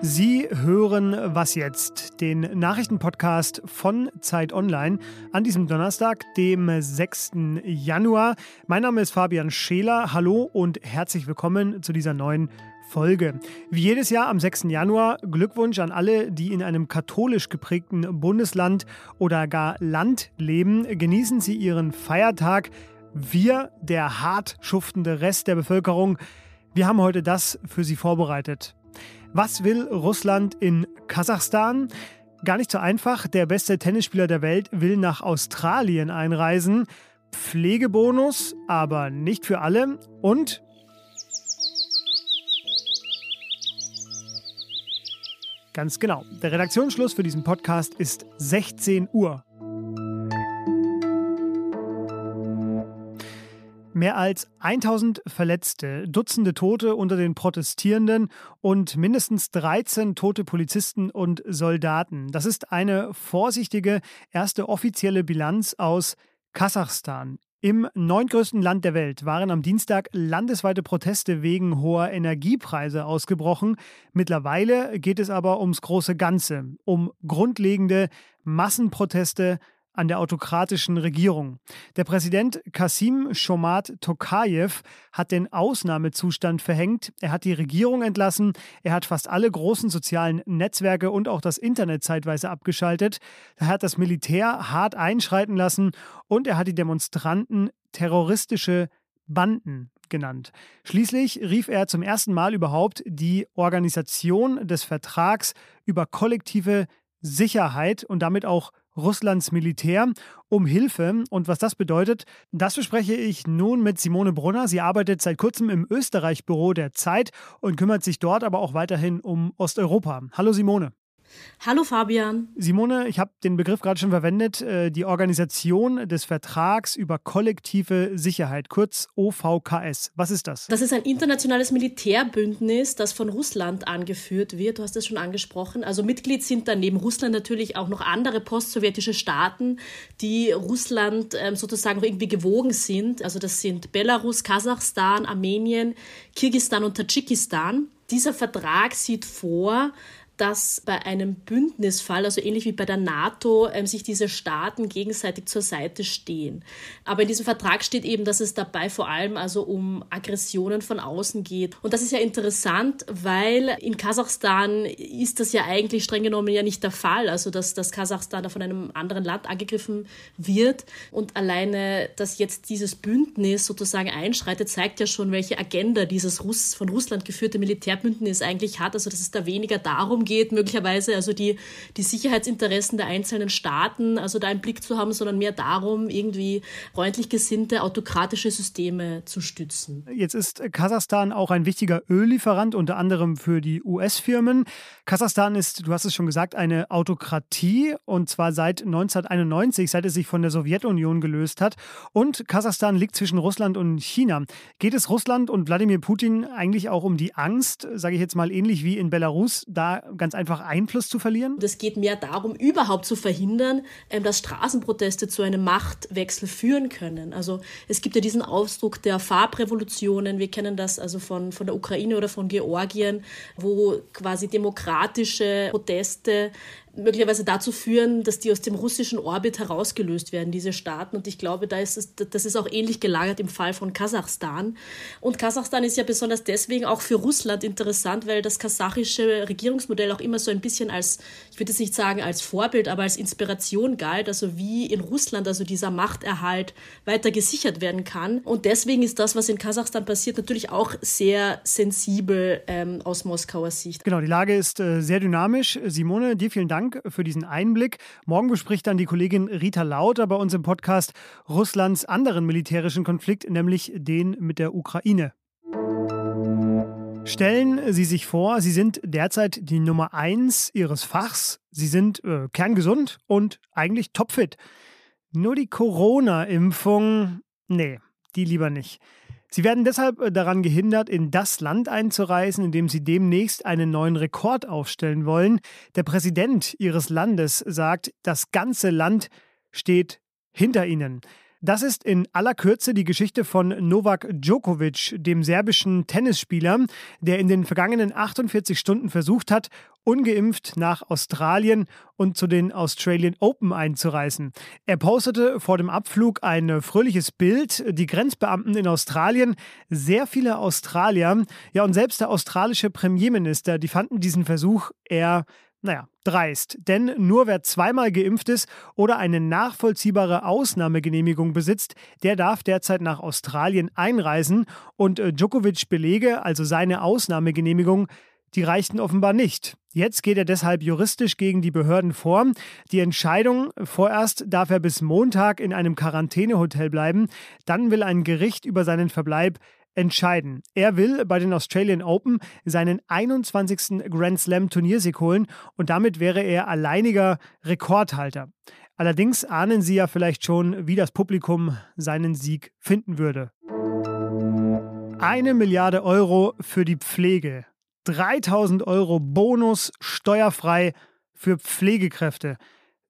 Sie hören Was jetzt, den Nachrichtenpodcast von Zeit Online an diesem Donnerstag, dem 6. Januar. Mein Name ist Fabian Scheler. Hallo und herzlich willkommen zu dieser neuen Folge. Wie jedes Jahr am 6. Januar Glückwunsch an alle, die in einem katholisch geprägten Bundesland oder gar Land leben. Genießen Sie Ihren Feiertag. Wir, der hart schuftende Rest der Bevölkerung, wir haben heute das für Sie vorbereitet. Was will Russland in Kasachstan? Gar nicht so einfach. Der beste Tennisspieler der Welt will nach Australien einreisen. Pflegebonus, aber nicht für alle. Und Ganz genau. Der Redaktionsschluss für diesen Podcast ist 16 Uhr. Mehr als 1000 Verletzte, Dutzende Tote unter den Protestierenden und mindestens 13 tote Polizisten und Soldaten. Das ist eine vorsichtige erste offizielle Bilanz aus Kasachstan. Im neuntgrößten Land der Welt waren am Dienstag landesweite Proteste wegen hoher Energiepreise ausgebrochen. Mittlerweile geht es aber ums große Ganze, um grundlegende Massenproteste an der autokratischen Regierung. Der Präsident Kasim Shomat Tokayev hat den Ausnahmezustand verhängt. Er hat die Regierung entlassen. Er hat fast alle großen sozialen Netzwerke und auch das Internet zeitweise abgeschaltet. Er hat das Militär hart einschreiten lassen und er hat die Demonstranten terroristische Banden genannt. Schließlich rief er zum ersten Mal überhaupt die Organisation des Vertrags über kollektive Sicherheit und damit auch Russlands Militär um Hilfe. Und was das bedeutet, das bespreche ich nun mit Simone Brunner. Sie arbeitet seit kurzem im Österreich-Büro der Zeit und kümmert sich dort aber auch weiterhin um Osteuropa. Hallo Simone. Hallo Fabian. Simone, ich habe den Begriff gerade schon verwendet, äh, die Organisation des Vertrags über kollektive Sicherheit, kurz OVKS. Was ist das? Das ist ein internationales Militärbündnis, das von Russland angeführt wird. Du hast es schon angesprochen. Also Mitglied sind dann neben Russland natürlich auch noch andere postsowjetische Staaten, die Russland ähm, sozusagen noch irgendwie gewogen sind. Also das sind Belarus, Kasachstan, Armenien, Kirgistan und Tadschikistan. Dieser Vertrag sieht vor, dass bei einem Bündnisfall, also ähnlich wie bei der NATO, ähm, sich diese Staaten gegenseitig zur Seite stehen. Aber in diesem Vertrag steht eben, dass es dabei vor allem also um Aggressionen von außen geht. Und das ist ja interessant, weil in Kasachstan ist das ja eigentlich streng genommen ja nicht der Fall. Also dass, dass Kasachstan da von einem anderen Land angegriffen wird. Und alleine, dass jetzt dieses Bündnis sozusagen einschreitet, zeigt ja schon, welche Agenda dieses Russ von Russland geführte Militärbündnis eigentlich hat. Also dass es da weniger darum geht, möglicherweise also die, die Sicherheitsinteressen der einzelnen Staaten, also da einen Blick zu haben, sondern mehr darum, irgendwie freundlich gesinnte autokratische Systeme zu stützen. Jetzt ist Kasachstan auch ein wichtiger Öllieferant, unter anderem für die US-Firmen. Kasachstan ist, du hast es schon gesagt, eine Autokratie und zwar seit 1991, seit es sich von der Sowjetunion gelöst hat. Und Kasachstan liegt zwischen Russland und China. Geht es Russland und Wladimir Putin eigentlich auch um die Angst, sage ich jetzt mal ähnlich wie in Belarus, da ganz einfach Einfluss zu verlieren? Es geht mehr darum, überhaupt zu verhindern, ähm, dass Straßenproteste zu einem Machtwechsel führen können. Also es gibt ja diesen Ausdruck der Farbrevolutionen. Wir kennen das also von, von der Ukraine oder von Georgien, wo quasi demokratische Proteste möglicherweise dazu führen, dass die aus dem russischen Orbit herausgelöst werden, diese Staaten. Und ich glaube, da ist es, das ist auch ähnlich gelagert im Fall von Kasachstan. Und Kasachstan ist ja besonders deswegen auch für Russland interessant, weil das kasachische Regierungsmodell auch immer so ein bisschen als, ich würde jetzt nicht sagen als Vorbild, aber als Inspiration galt, also wie in Russland also dieser Machterhalt weiter gesichert werden kann. Und deswegen ist das, was in Kasachstan passiert, natürlich auch sehr sensibel ähm, aus Moskauer Sicht. Genau, die Lage ist äh, sehr dynamisch. Simone, dir vielen Dank für diesen Einblick. Morgen bespricht dann die Kollegin Rita Lauter bei uns im Podcast Russlands anderen militärischen Konflikt, nämlich den mit der Ukraine. Stellen Sie sich vor, Sie sind derzeit die Nummer eins Ihres Fachs. Sie sind äh, kerngesund und eigentlich topfit. Nur die Corona-Impfung, nee, die lieber nicht. Sie werden deshalb äh, daran gehindert, in das Land einzureisen, in dem Sie demnächst einen neuen Rekord aufstellen wollen. Der Präsident Ihres Landes sagt, das ganze Land steht hinter Ihnen. Das ist in aller Kürze die Geschichte von Novak Djokovic, dem serbischen Tennisspieler, der in den vergangenen 48 Stunden versucht hat, ungeimpft nach Australien und zu den Australian Open einzureisen. Er postete vor dem Abflug ein fröhliches Bild. Die Grenzbeamten in Australien, sehr viele Australier, ja und selbst der australische Premierminister, die fanden diesen Versuch eher naja, dreist. Denn nur wer zweimal geimpft ist oder eine nachvollziehbare Ausnahmegenehmigung besitzt, der darf derzeit nach Australien einreisen. Und äh, Djokovic Belege, also seine Ausnahmegenehmigung, die reichten offenbar nicht. Jetzt geht er deshalb juristisch gegen die Behörden vor. Die Entscheidung, vorerst darf er bis Montag in einem Quarantänehotel bleiben, dann will ein Gericht über seinen Verbleib entscheiden. Er will bei den Australian Open seinen 21. Grand Slam Turniersieg holen und damit wäre er alleiniger Rekordhalter. Allerdings ahnen Sie ja vielleicht schon, wie das Publikum seinen Sieg finden würde. Eine Milliarde Euro für die Pflege. 3000 Euro Bonus steuerfrei für Pflegekräfte.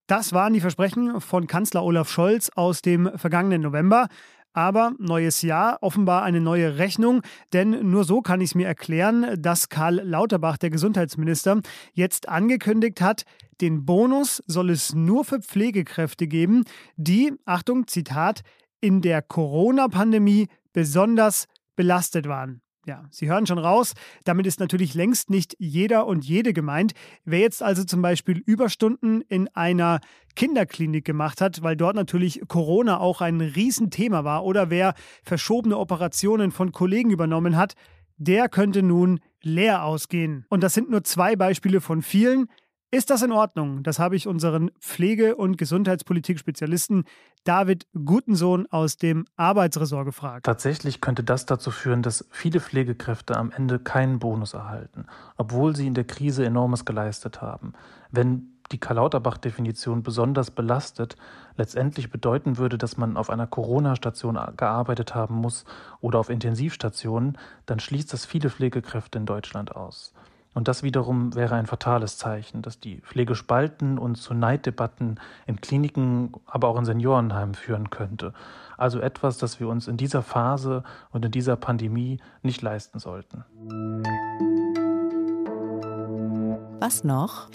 Das waren die Versprechen von Kanzler Olaf Scholz aus dem vergangenen November. Aber neues Jahr, offenbar eine neue Rechnung, denn nur so kann ich es mir erklären, dass Karl Lauterbach, der Gesundheitsminister, jetzt angekündigt hat, den Bonus soll es nur für Pflegekräfte geben, die, Achtung, Zitat, in der Corona-Pandemie besonders belastet waren. Ja, Sie hören schon raus, damit ist natürlich längst nicht jeder und jede gemeint. Wer jetzt also zum Beispiel Überstunden in einer Kinderklinik gemacht hat, weil dort natürlich Corona auch ein Riesenthema war, oder wer verschobene Operationen von Kollegen übernommen hat, der könnte nun leer ausgehen. Und das sind nur zwei Beispiele von vielen. Ist das in Ordnung? Das habe ich unseren Pflege- und Gesundheitspolitik-Spezialisten David Gutensohn aus dem Arbeitsressort gefragt. Tatsächlich könnte das dazu führen, dass viele Pflegekräfte am Ende keinen Bonus erhalten, obwohl sie in der Krise enormes geleistet haben. Wenn die Karl-Lauterbach-Definition besonders belastet, letztendlich bedeuten würde, dass man auf einer Corona-Station gearbeitet haben muss oder auf Intensivstationen, dann schließt das viele Pflegekräfte in Deutschland aus. Und das wiederum wäre ein fatales Zeichen, dass die Pflege spalten und zu Neiddebatten in Kliniken, aber auch in Seniorenheimen führen könnte. Also etwas, das wir uns in dieser Phase und in dieser Pandemie nicht leisten sollten. Was noch?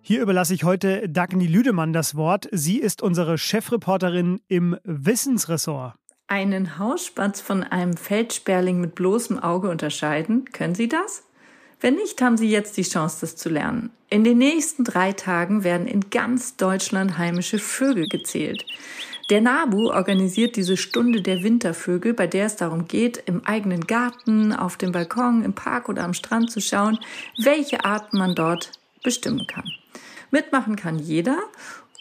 Hier überlasse ich heute Dagny Lüdemann das Wort. Sie ist unsere Chefreporterin im Wissensressort. Einen Hausspatz von einem Feldsperling mit bloßem Auge unterscheiden, können Sie das? Wenn nicht, haben Sie jetzt die Chance, das zu lernen. In den nächsten drei Tagen werden in ganz Deutschland heimische Vögel gezählt. Der NABU organisiert diese Stunde der Wintervögel, bei der es darum geht, im eigenen Garten, auf dem Balkon, im Park oder am Strand zu schauen, welche Arten man dort bestimmen kann. Mitmachen kann jeder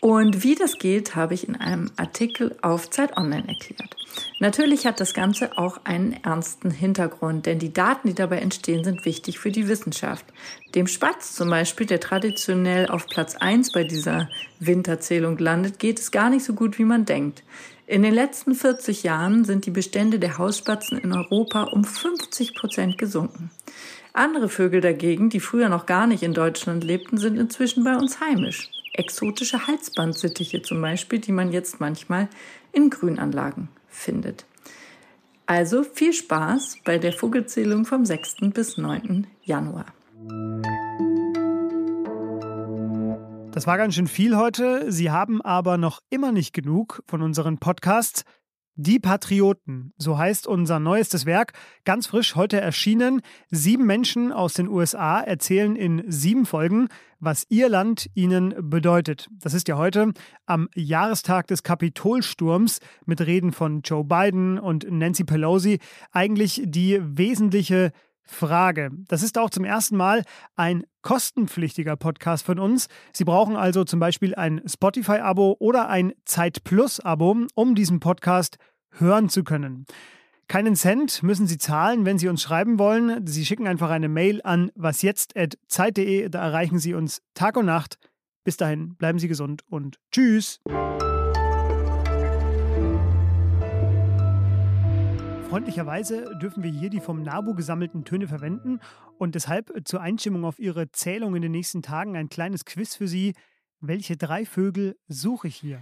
und wie das geht, habe ich in einem Artikel auf Zeit Online erklärt. Natürlich hat das Ganze auch einen ernsten Hintergrund, denn die Daten, die dabei entstehen, sind wichtig für die Wissenschaft. Dem Spatz zum Beispiel, der traditionell auf Platz 1 bei dieser Winterzählung landet, geht es gar nicht so gut, wie man denkt. In den letzten 40 Jahren sind die Bestände der Hausspatzen in Europa um 50 Prozent gesunken. Andere Vögel dagegen, die früher noch gar nicht in Deutschland lebten, sind inzwischen bei uns heimisch. Exotische Halsbandsittiche zum Beispiel, die man jetzt manchmal in Grünanlagen findet. Also viel Spaß bei der Vogelzählung vom 6. bis 9. Januar. Das war ganz schön viel heute. Sie haben aber noch immer nicht genug von unseren Podcasts. Die Patrioten, so heißt unser neuestes Werk, ganz frisch heute erschienen. Sieben Menschen aus den USA erzählen in sieben Folgen, was ihr Land ihnen bedeutet. Das ist ja heute am Jahrestag des Kapitolsturms mit Reden von Joe Biden und Nancy Pelosi eigentlich die wesentliche Frage. Das ist auch zum ersten Mal ein kostenpflichtiger Podcast von uns. Sie brauchen also zum Beispiel ein Spotify-Abo oder ein Zeit Plus-Abo, um diesen Podcast hören zu können. Keinen Cent müssen Sie zahlen, wenn Sie uns schreiben wollen. Sie schicken einfach eine Mail an wasjetzt.zeit.de. Da erreichen Sie uns Tag und Nacht. Bis dahin, bleiben Sie gesund und tschüss. Freundlicherweise dürfen wir hier die vom NABU gesammelten Töne verwenden und deshalb zur Einstimmung auf Ihre Zählung in den nächsten Tagen ein kleines Quiz für Sie. Welche drei Vögel suche ich hier?